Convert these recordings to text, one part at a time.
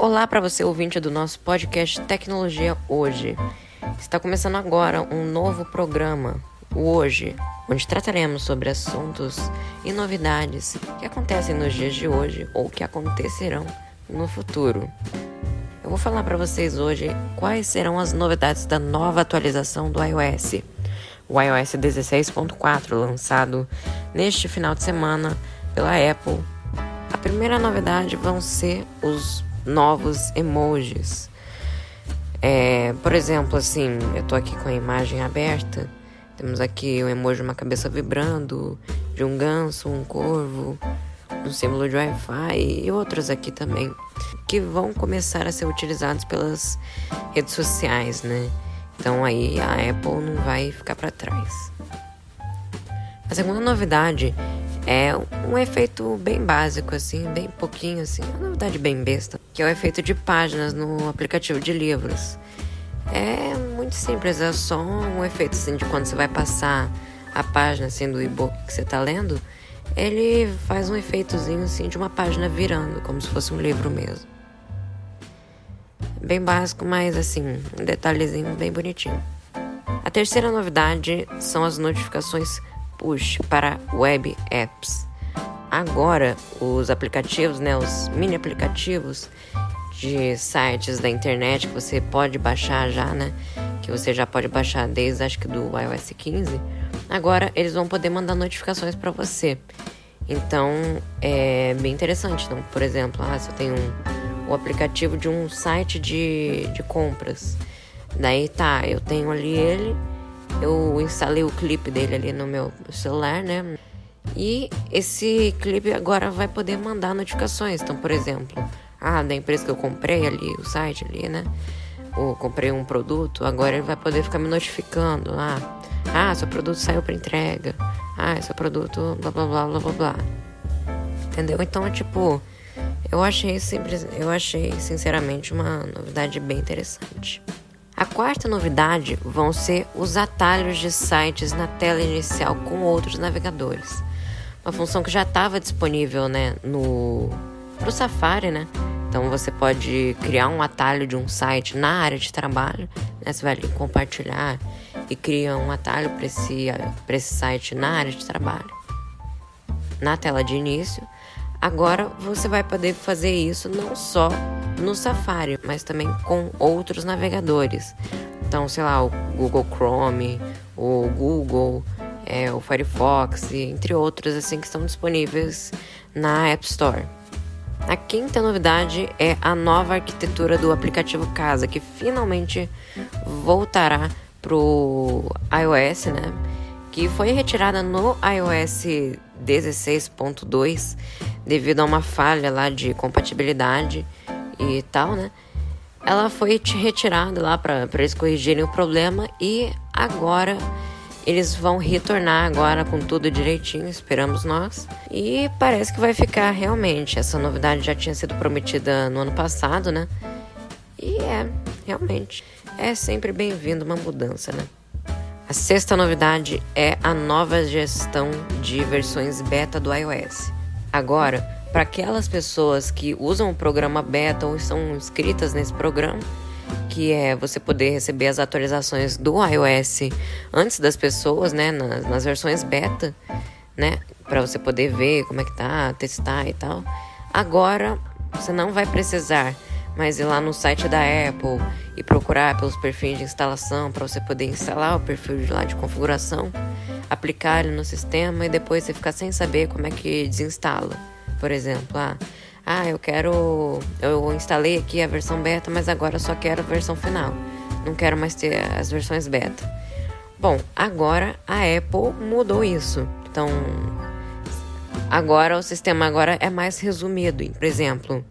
Olá para você ouvinte do nosso podcast Tecnologia Hoje. Está começando agora um novo programa, o Hoje, onde trataremos sobre assuntos e novidades que acontecem nos dias de hoje ou que acontecerão no futuro. Eu vou falar para vocês hoje quais serão as novidades da nova atualização do iOS, o iOS 16.4, lançado neste final de semana pela Apple. A primeira novidade vão ser os novos emojis. É, por exemplo, assim, eu tô aqui com a imagem aberta. Temos aqui um emoji de uma cabeça vibrando, de um ganso, um corvo, um símbolo de Wi-Fi e outros aqui também, que vão começar a ser utilizados pelas redes sociais, né? Então aí a Apple não vai ficar para trás. A segunda novidade é um efeito bem básico, assim, bem pouquinho, assim, uma novidade bem besta, que é o efeito de páginas no aplicativo de livros. É muito simples, é só um efeito assim de quando você vai passar a página assim do e-book que você está lendo, ele faz um efeitozinho assim de uma página virando, como se fosse um livro mesmo. Bem básico, mas assim, um detalhezinho bem bonitinho. A terceira novidade são as notificações push para web apps. Agora, os aplicativos, né, os mini aplicativos de sites da internet que você pode baixar já, né, que você já pode baixar desde acho que do iOS 15, agora eles vão poder mandar notificações para você. Então, é bem interessante. Então, por exemplo, ah, se eu tenho um, o aplicativo de um site de, de compras, daí tá, eu tenho ali ele eu instalei o clipe dele ali no meu celular, né? E esse clipe agora vai poder mandar notificações. Então, por exemplo, ah, da empresa que eu comprei ali, o site ali, né? Ou comprei um produto, agora ele vai poder ficar me notificando lá. Ah, seu produto saiu para entrega. Ah, seu produto blá blá blá blá blá blá. Entendeu? Então, tipo, eu achei simples, eu achei sinceramente uma novidade bem interessante. A quarta novidade vão ser os atalhos de sites na tela inicial com outros navegadores. Uma função que já estava disponível né, no, no Safari, né? Então você pode criar um atalho de um site na área de trabalho, né? Você vai ali compartilhar e cria um atalho para esse, esse site na área de trabalho. Na tela de início, agora você vai poder fazer isso não só no Safari, mas também com outros navegadores. Então, sei lá, o Google Chrome, o Google, é, o Firefox, entre outros assim que estão disponíveis na App Store. A quinta novidade é a nova arquitetura do aplicativo Casa, que finalmente voltará para o iOS, né? Que foi retirada no iOS 16.2 devido a uma falha lá de compatibilidade e tal, né? Ela foi retirada lá para eles corrigirem o problema e agora eles vão retornar agora com tudo direitinho, esperamos nós. E parece que vai ficar realmente. Essa novidade já tinha sido prometida no ano passado, né? E é, realmente. É sempre bem-vindo uma mudança, né? A sexta novidade é a nova gestão de versões beta do iOS. Agora, para aquelas pessoas que usam o programa beta ou estão inscritas nesse programa, que é você poder receber as atualizações do iOS antes das pessoas, né, nas, nas versões beta, né, para você poder ver como é que tá, testar e tal. Agora você não vai precisar mais ir lá no site da Apple e procurar pelos perfis de instalação para você poder instalar o perfil de lá de configuração, aplicar ele no sistema e depois você ficar sem saber como é que desinstala. Por exemplo, ah, ah, eu quero. Eu instalei aqui a versão beta, mas agora só quero a versão final. Não quero mais ter as versões beta. Bom, agora a Apple mudou isso. Então, agora o sistema agora é mais resumido. Por exemplo,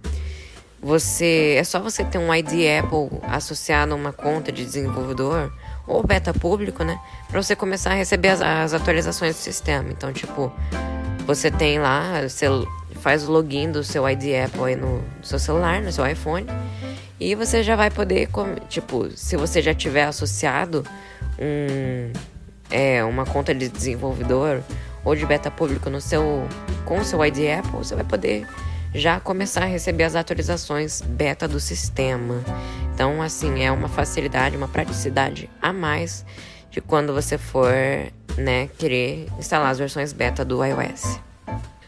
você é só você ter um ID Apple associado a uma conta de desenvolvedor ou beta público, né, para você começar a receber as, as atualizações do sistema. Então, tipo, você tem lá, você faz o login do seu ID Apple aí no, seu celular, no seu iPhone. E você já vai poder, tipo, se você já tiver associado um, é, uma conta de desenvolvedor ou de beta público no seu, com o seu ID Apple, você vai poder já começar a receber as atualizações beta do sistema. Então, assim, é uma facilidade, uma praticidade a mais de quando você for, né, querer instalar as versões beta do iOS.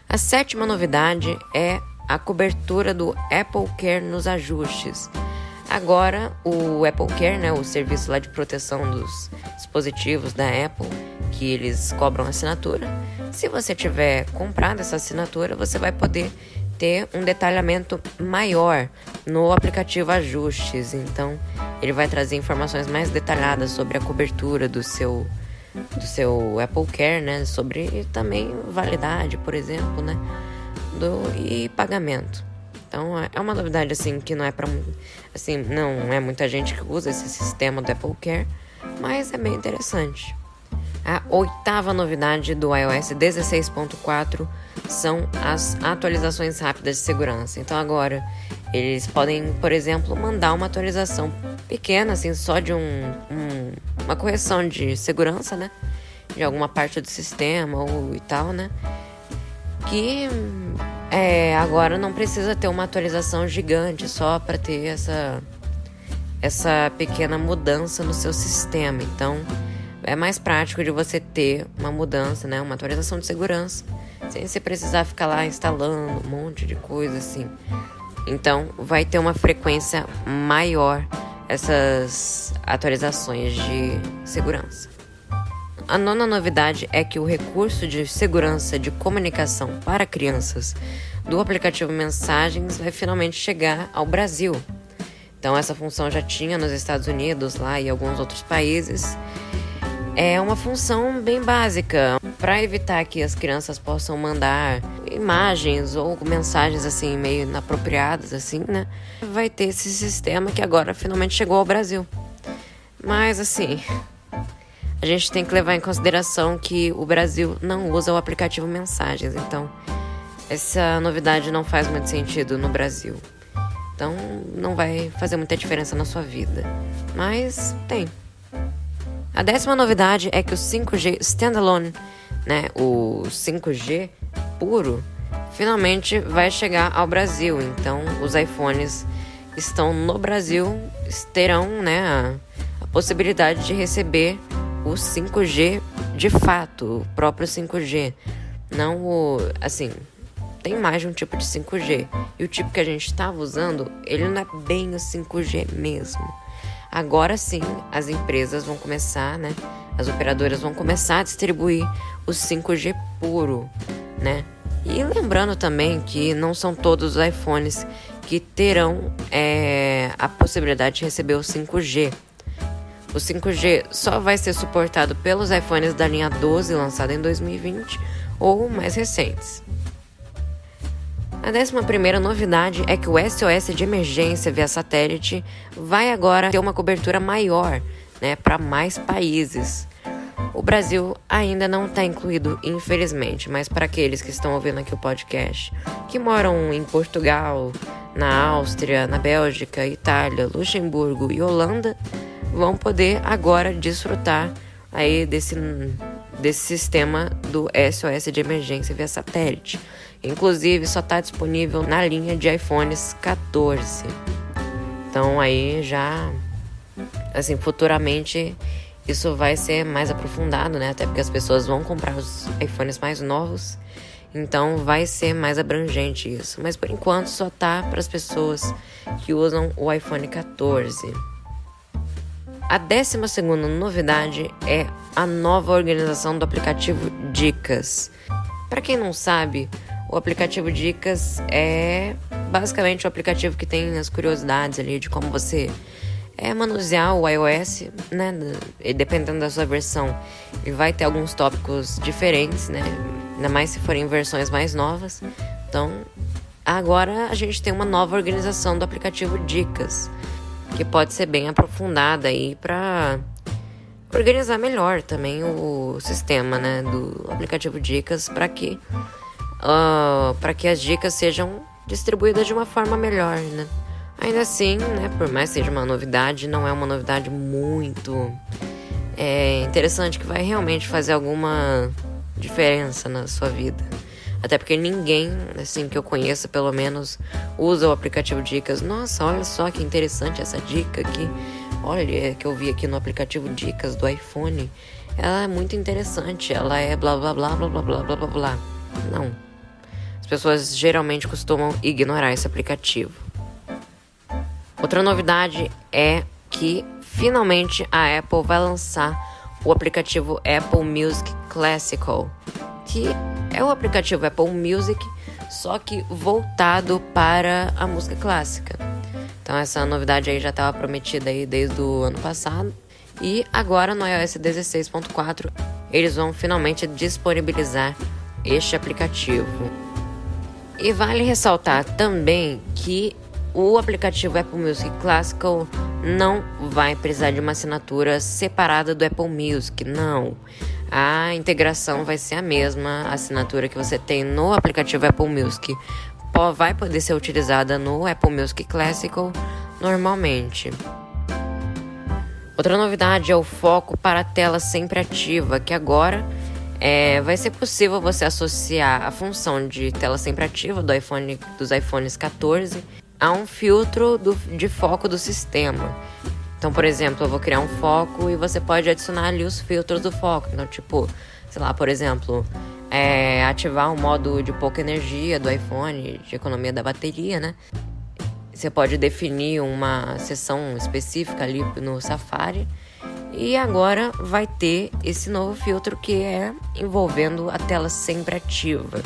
A sétima novidade é a cobertura do Apple Care nos ajustes. Agora, o Apple Care, né, o serviço lá de proteção dos dispositivos da Apple, que eles cobram assinatura, se você tiver comprado essa assinatura, você vai poder ter um detalhamento maior no aplicativo Ajustes. Então, ele vai trazer informações mais detalhadas sobre a cobertura do seu do seu Apple Care, né? Sobre também validade, por exemplo, né? Do, e pagamento. Então é uma novidade assim que não é para assim, não é muita gente que usa esse sistema do Apple Care, mas é bem interessante. A oitava novidade do iOS 16.4 são as atualizações rápidas de segurança. Então agora eles podem, por exemplo, mandar uma atualização pequena, assim, só de um, um, uma correção de segurança, né? De alguma parte do sistema ou e tal, né? Que é, agora não precisa ter uma atualização gigante só para ter essa essa pequena mudança no seu sistema. Então, é mais prático de você ter uma mudança, né, uma atualização de segurança, sem você precisar ficar lá instalando um monte de coisa assim. Então, vai ter uma frequência maior essas atualizações de segurança. A nona novidade é que o recurso de segurança de comunicação para crianças do aplicativo Mensagens vai finalmente chegar ao Brasil. Então, essa função já tinha nos Estados Unidos lá e alguns outros países é uma função bem básica para evitar que as crianças possam mandar imagens ou mensagens assim meio inapropriadas assim, né? Vai ter esse sistema que agora finalmente chegou ao Brasil. Mas assim, a gente tem que levar em consideração que o Brasil não usa o aplicativo Mensagens, então essa novidade não faz muito sentido no Brasil. Então não vai fazer muita diferença na sua vida. Mas tem. A décima novidade é que o 5G Standalone, né, o 5G puro, finalmente vai chegar ao Brasil. Então, os iPhones estão no Brasil terão, né, a, a possibilidade de receber o 5G de fato, o próprio 5G, não o, assim, tem mais de um tipo de 5G. E o tipo que a gente estava usando, ele não é bem o 5G mesmo. Agora sim, as empresas vão começar, né? As operadoras vão começar a distribuir o 5G puro, né? E lembrando também que não são todos os iPhones que terão é, a possibilidade de receber o 5G. O 5G só vai ser suportado pelos iPhones da linha 12 lançada em 2020 ou mais recentes. A décima primeira novidade é que o SOS de emergência via satélite vai agora ter uma cobertura maior, né, para mais países. O Brasil ainda não está incluído, infelizmente, mas para aqueles que estão ouvindo aqui o podcast, que moram em Portugal, na Áustria, na Bélgica, Itália, Luxemburgo e Holanda, vão poder agora desfrutar aí desse, desse sistema do SOS de emergência via satélite. Inclusive, só está disponível na linha de iPhones 14. Então, aí já, assim, futuramente isso vai ser mais aprofundado, né? Até porque as pessoas vão comprar os iPhones mais novos. Então vai ser mais abrangente isso. Mas por enquanto só tá para as pessoas que usam o iPhone 14. A décima segunda novidade é a nova organização do aplicativo Dicas. Para quem não sabe, o aplicativo Dicas é basicamente o aplicativo que tem as curiosidades ali de como você é manusear o iOS, né? E dependendo da sua versão, ele vai ter alguns tópicos diferentes, né? Ainda mais se forem versões mais novas. Então, agora a gente tem uma nova organização do aplicativo Dicas, que pode ser bem aprofundada aí para organizar melhor também o sistema, né, do aplicativo Dicas para que uh, ah, para que as dicas sejam distribuídas de uma forma melhor, né? Ainda assim, né, por mais que seja uma novidade, não é uma novidade muito é, interessante que vai realmente fazer alguma diferença na sua vida. Até porque ninguém, assim, que eu conheça pelo menos, usa o aplicativo Dicas. Nossa, olha só que interessante essa dica aqui. Olha, que eu vi aqui no aplicativo Dicas do iPhone. Ela é muito interessante. Ela é blá blá blá blá blá blá blá blá blá. Não. As pessoas geralmente costumam ignorar esse aplicativo. Outra novidade é que finalmente a Apple vai lançar o aplicativo Apple Music Classical, que é o aplicativo Apple Music, só que voltado para a música clássica. Então essa novidade aí já estava prometida aí desde o ano passado e agora no iOS 16.4 eles vão finalmente disponibilizar este aplicativo. E vale ressaltar também que o aplicativo Apple Music Classical não vai precisar de uma assinatura separada do Apple Music, não. A integração vai ser a mesma, a assinatura que você tem no aplicativo Apple Music vai poder ser utilizada no Apple Music Classical normalmente. Outra novidade é o foco para a tela sempre ativa, que agora é, vai ser possível você associar a função de tela sempre ativa do iPhone, dos iPhones 14 a um filtro do, de foco do sistema. Então, por exemplo, eu vou criar um foco e você pode adicionar ali os filtros do foco. Então, tipo, sei lá, por exemplo, é, ativar o modo de pouca energia do iPhone, de economia da bateria, né? Você pode definir uma seção específica ali no Safari. E agora vai ter esse novo filtro que é envolvendo a tela sempre ativa.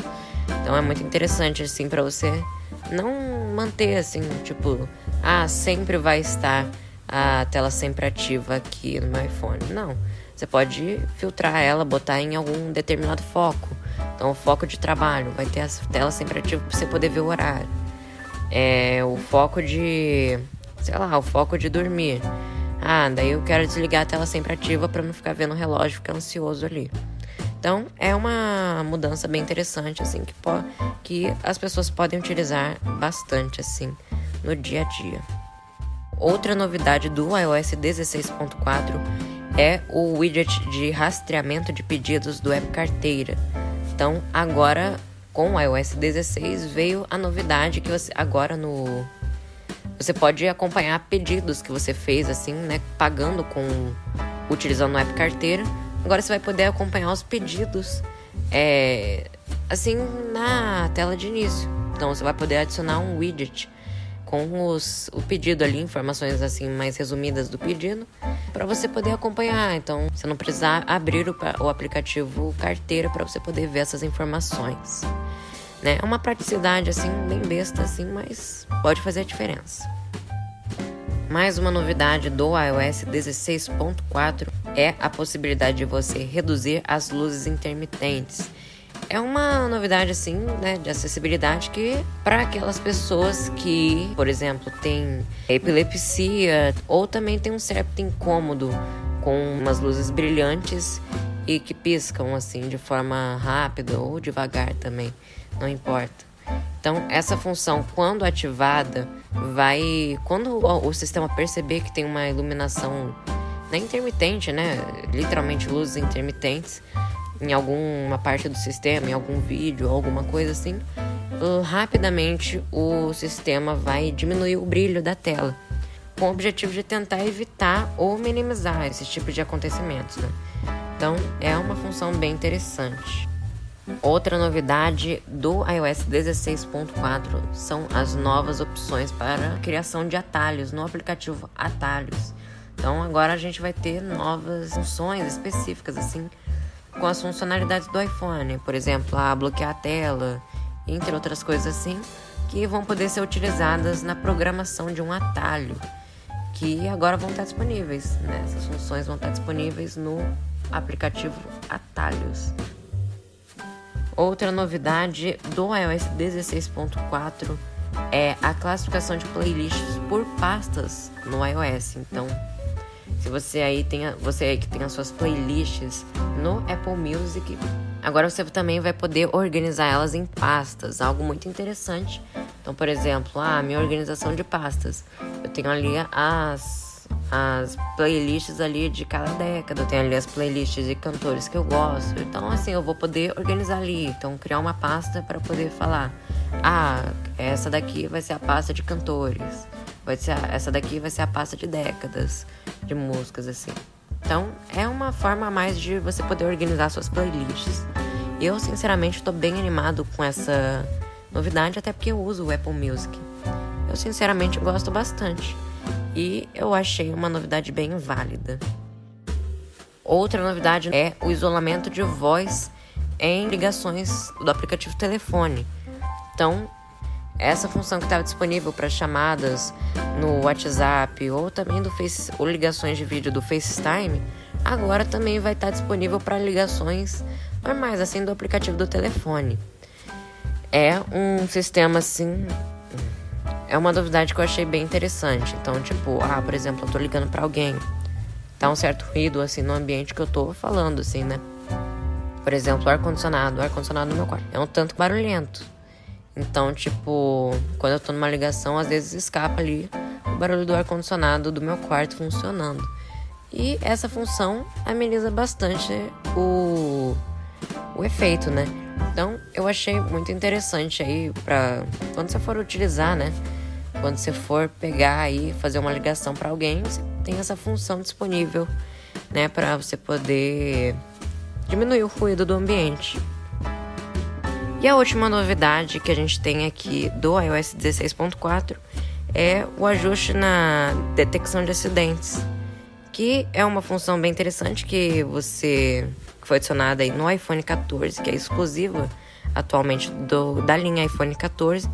Então é muito interessante assim para você não manter assim, tipo, ah, sempre vai estar a tela sempre ativa aqui no meu iPhone. Não. Você pode filtrar ela, botar em algum determinado foco. Então, o foco de trabalho vai ter a tela sempre ativa para você poder ver o horário. É o foco de, sei lá, o foco de dormir. Ah, daí eu quero desligar a tela sempre ativa para não ficar vendo o relógio, ficar ansioso ali. Então, é uma mudança bem interessante, assim, que, que as pessoas podem utilizar bastante, assim, no dia a dia. Outra novidade do iOS 16.4 é o widget de rastreamento de pedidos do App Carteira. Então, agora com o iOS 16 veio a novidade que você agora no você pode acompanhar pedidos que você fez assim, né, pagando com utilizando o App Carteira Agora você vai poder acompanhar os pedidos é, assim na tela de início. Então você vai poder adicionar um widget com os, o pedido ali, informações assim mais resumidas do pedido, para você poder acompanhar. Então você não precisar abrir o, o aplicativo carteira para você poder ver essas informações. Né? É uma praticidade assim bem besta assim, mas pode fazer a diferença. Mais uma novidade do iOS 16.4 é a possibilidade de você reduzir as luzes intermitentes. É uma novidade assim, né, de acessibilidade que para aquelas pessoas que, por exemplo, têm epilepsia ou também tem um certo incômodo com umas luzes brilhantes e que piscam assim de forma rápida ou devagar também, não importa. Então, essa função, quando ativada, vai. Quando o sistema perceber que tem uma iluminação não intermitente, né? Literalmente luzes intermitentes em alguma parte do sistema, em algum vídeo, alguma coisa assim, rapidamente o sistema vai diminuir o brilho da tela, com o objetivo de tentar evitar ou minimizar esse tipo de acontecimentos. Né? Então é uma função bem interessante. Outra novidade do iOS 16.4 são as novas opções para criação de atalhos no aplicativo Atalhos. Então agora a gente vai ter novas funções específicas assim com as funcionalidades do iPhone, por exemplo, a bloquear a tela, entre outras coisas assim, que vão poder ser utilizadas na programação de um atalho, que agora vão estar disponíveis. Né? Essas funções vão estar disponíveis no aplicativo Atalhos. Outra novidade do iOS 16.4 é a classificação de playlists por pastas no iOS. Então, se você aí tem, você aí que tem as suas playlists no Apple Music, agora você também vai poder organizar elas em pastas, algo muito interessante. Então, por exemplo, a minha organização de pastas, eu tenho ali as as playlists ali de cada década. Eu tenho ali as playlists de cantores que eu gosto. Então, assim, eu vou poder organizar ali. Então, criar uma pasta para poder falar: ah, essa daqui vai ser a pasta de cantores. Vai ser a, essa daqui vai ser a pasta de décadas de músicas, assim. Então, é uma forma a mais de você poder organizar suas playlists. Eu, sinceramente, estou bem animado com essa novidade, até porque eu uso o Apple Music. Eu, sinceramente, gosto bastante e eu achei uma novidade bem válida. Outra novidade é o isolamento de voz em ligações do aplicativo telefone. Então, essa função que estava disponível para chamadas no WhatsApp ou também do Face, ou ligações de vídeo do FaceTime, agora também vai estar disponível para ligações normais, assim, do aplicativo do telefone. É um sistema assim é uma novidade que eu achei bem interessante. Então, tipo, ah, por exemplo, eu tô ligando para alguém. Tá um certo ruído, assim, no ambiente que eu tô falando, assim, né? Por exemplo, o ar-condicionado. O ar-condicionado no meu quarto é um tanto barulhento. Então, tipo, quando eu tô numa ligação, às vezes escapa ali o barulho do ar-condicionado do meu quarto funcionando. E essa função ameniza bastante o, o efeito, né? Então, eu achei muito interessante aí para quando você for utilizar, né? Quando você for pegar e fazer uma ligação para alguém, você tem essa função disponível, né, para você poder diminuir o ruído do ambiente. E a última novidade que a gente tem aqui do iOS 16.4 é o ajuste na detecção de acidentes, que é uma função bem interessante que você que foi adicionada aí no iPhone 14, que é exclusiva atualmente do, da linha iPhone 14,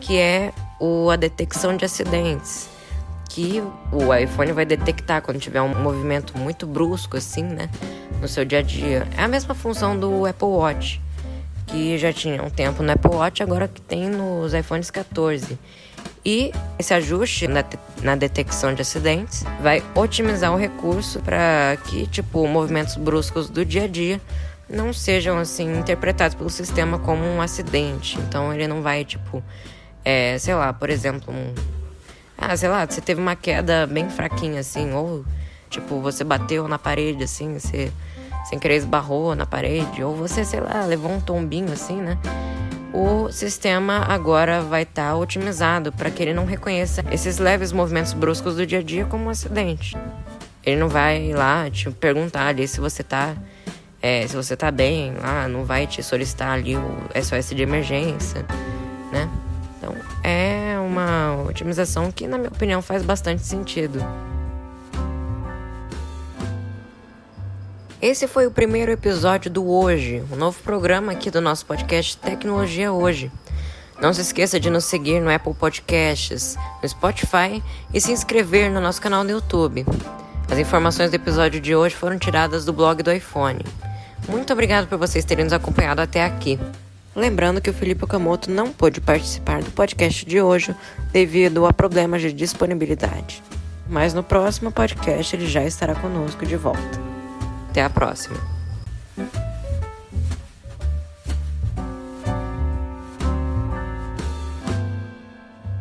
que é o, a detecção de acidentes. Que o iPhone vai detectar quando tiver um movimento muito brusco, assim, né? No seu dia a dia. É a mesma função do Apple Watch, que já tinha um tempo no Apple Watch, agora que tem nos iPhones 14. E esse ajuste na, na, detecção de acidentes vai otimizar o recurso para que, tipo, movimentos bruscos do dia a dia não sejam, assim, interpretados pelo sistema como um acidente. Então, ele não vai, tipo, é, sei lá, por exemplo, um, ah, sei lá, você teve uma queda bem fraquinha, assim, ou, tipo, você bateu na parede, assim, você sem querer esbarrou na parede, ou você, sei lá, levou um tombinho, assim, né? o sistema agora vai estar tá otimizado para que ele não reconheça esses leves movimentos bruscos do dia a dia como um acidente. Ele não vai lá te perguntar ali se você tá é, se você tá bem lá, não vai te solicitar ali o SOS de emergência, né? Então é uma otimização que, na minha opinião, faz bastante sentido. Esse foi o primeiro episódio do Hoje, um novo programa aqui do nosso podcast Tecnologia Hoje. Não se esqueça de nos seguir no Apple Podcasts, no Spotify e se inscrever no nosso canal no YouTube. As informações do episódio de hoje foram tiradas do blog do iPhone. Muito obrigado por vocês terem nos acompanhado até aqui. Lembrando que o Felipe Okamoto não pôde participar do podcast de hoje devido a problemas de disponibilidade. Mas no próximo podcast ele já estará conosco de volta. Até a próxima!